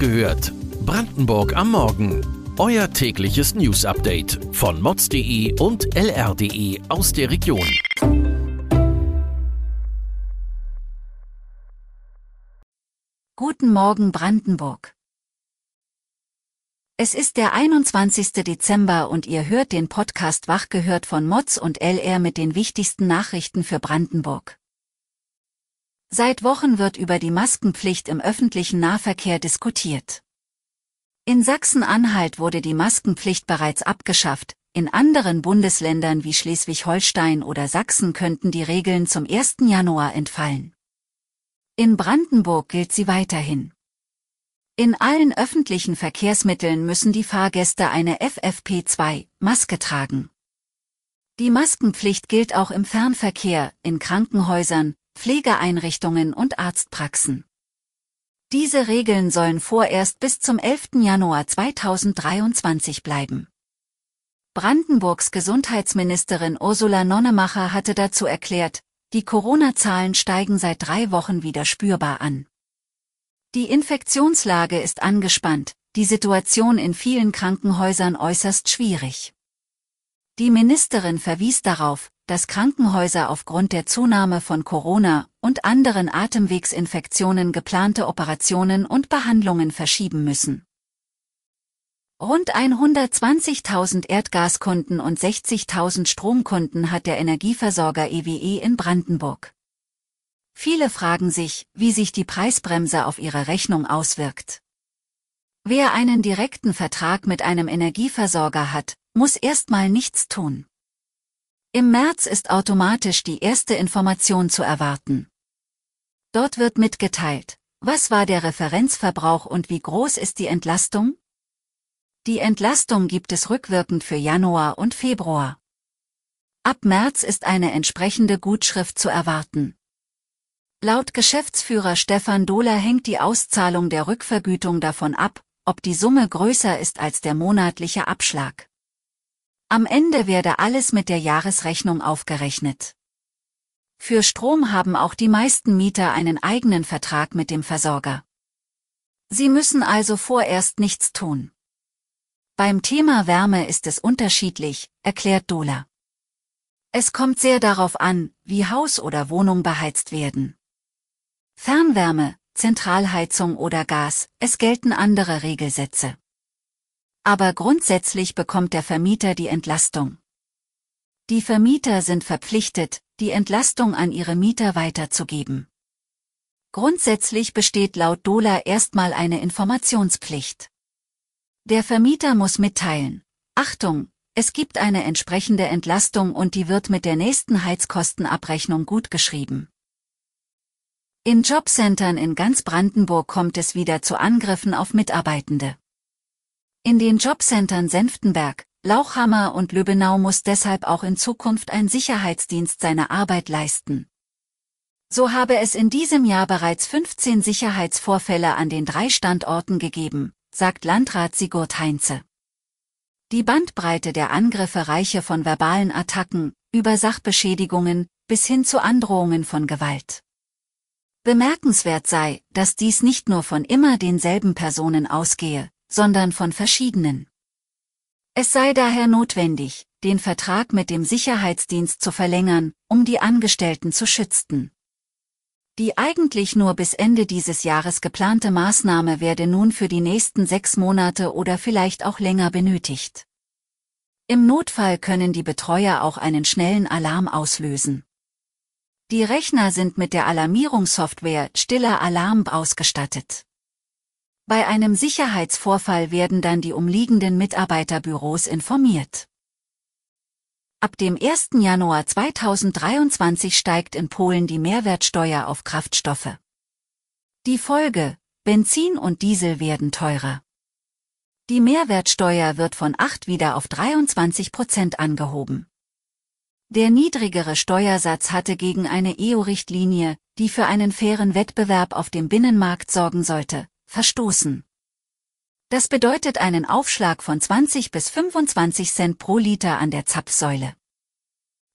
gehört. Brandenburg am Morgen. Euer tägliches News-Update von mods.de und lr.de aus der Region. Guten Morgen Brandenburg. Es ist der 21. Dezember und ihr hört den Podcast Wach gehört von Mods und LR mit den wichtigsten Nachrichten für Brandenburg. Seit Wochen wird über die Maskenpflicht im öffentlichen Nahverkehr diskutiert. In Sachsen-Anhalt wurde die Maskenpflicht bereits abgeschafft, in anderen Bundesländern wie Schleswig-Holstein oder Sachsen könnten die Regeln zum 1. Januar entfallen. In Brandenburg gilt sie weiterhin. In allen öffentlichen Verkehrsmitteln müssen die Fahrgäste eine FFP2-Maske tragen. Die Maskenpflicht gilt auch im Fernverkehr, in Krankenhäusern, Pflegeeinrichtungen und Arztpraxen. Diese Regeln sollen vorerst bis zum 11. Januar 2023 bleiben. Brandenburgs Gesundheitsministerin Ursula Nonnemacher hatte dazu erklärt, die Corona-Zahlen steigen seit drei Wochen wieder spürbar an. Die Infektionslage ist angespannt, die Situation in vielen Krankenhäusern äußerst schwierig. Die Ministerin verwies darauf, dass Krankenhäuser aufgrund der Zunahme von Corona und anderen Atemwegsinfektionen geplante Operationen und Behandlungen verschieben müssen. Rund 120.000 Erdgaskunden und 60.000 Stromkunden hat der Energieversorger EWE e in Brandenburg. Viele fragen sich, wie sich die Preisbremse auf ihre Rechnung auswirkt. Wer einen direkten Vertrag mit einem Energieversorger hat, muss erstmal nichts tun. Im März ist automatisch die erste Information zu erwarten. Dort wird mitgeteilt, was war der Referenzverbrauch und wie groß ist die Entlastung? Die Entlastung gibt es rückwirkend für Januar und Februar. Ab März ist eine entsprechende Gutschrift zu erwarten. Laut Geschäftsführer Stefan Dohler hängt die Auszahlung der Rückvergütung davon ab, ob die Summe größer ist als der monatliche Abschlag. Am Ende werde alles mit der Jahresrechnung aufgerechnet. Für Strom haben auch die meisten Mieter einen eigenen Vertrag mit dem Versorger. Sie müssen also vorerst nichts tun. Beim Thema Wärme ist es unterschiedlich, erklärt Dohler. Es kommt sehr darauf an, wie Haus oder Wohnung beheizt werden. Fernwärme, Zentralheizung oder Gas, es gelten andere Regelsätze. Aber grundsätzlich bekommt der Vermieter die Entlastung. Die Vermieter sind verpflichtet, die Entlastung an ihre Mieter weiterzugeben. Grundsätzlich besteht laut Dola erstmal eine Informationspflicht. Der Vermieter muss mitteilen, Achtung, es gibt eine entsprechende Entlastung und die wird mit der nächsten Heizkostenabrechnung gutgeschrieben. In Jobcentern in ganz Brandenburg kommt es wieder zu Angriffen auf Mitarbeitende. In den Jobcentern Senftenberg, Lauchhammer und Lübbenau muss deshalb auch in Zukunft ein Sicherheitsdienst seine Arbeit leisten. So habe es in diesem Jahr bereits 15 Sicherheitsvorfälle an den drei Standorten gegeben, sagt Landrat Sigurd Heinze. Die Bandbreite der Angriffe reiche von verbalen Attacken, über Sachbeschädigungen, bis hin zu Androhungen von Gewalt. Bemerkenswert sei, dass dies nicht nur von immer denselben Personen ausgehe, sondern von verschiedenen. Es sei daher notwendig, den Vertrag mit dem Sicherheitsdienst zu verlängern, um die Angestellten zu schützen. Die eigentlich nur bis Ende dieses Jahres geplante Maßnahme werde nun für die nächsten sechs Monate oder vielleicht auch länger benötigt. Im Notfall können die Betreuer auch einen schnellen Alarm auslösen. Die Rechner sind mit der Alarmierungssoftware Stiller Alarm ausgestattet. Bei einem Sicherheitsvorfall werden dann die umliegenden Mitarbeiterbüros informiert. Ab dem 1. Januar 2023 steigt in Polen die Mehrwertsteuer auf Kraftstoffe. Die Folge, Benzin und Diesel werden teurer. Die Mehrwertsteuer wird von 8 wieder auf 23 Prozent angehoben. Der niedrigere Steuersatz hatte gegen eine EU-Richtlinie, die für einen fairen Wettbewerb auf dem Binnenmarkt sorgen sollte, verstoßen. Das bedeutet einen Aufschlag von 20 bis 25 Cent pro Liter an der Zapfsäule.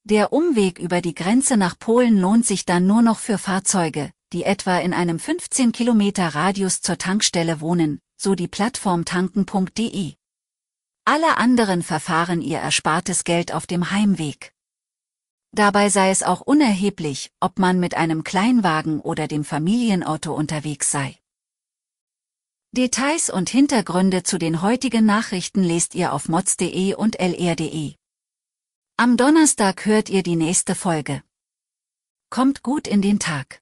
Der Umweg über die Grenze nach Polen lohnt sich dann nur noch für Fahrzeuge, die etwa in einem 15 Kilometer Radius zur Tankstelle wohnen, so die Plattform tanken.de. Alle anderen verfahren ihr erspartes Geld auf dem Heimweg. Dabei sei es auch unerheblich, ob man mit einem Kleinwagen oder dem Familienauto unterwegs sei. Details und Hintergründe zu den heutigen Nachrichten lest ihr auf mods.de und lr.de. Am Donnerstag hört ihr die nächste Folge. Kommt gut in den Tag.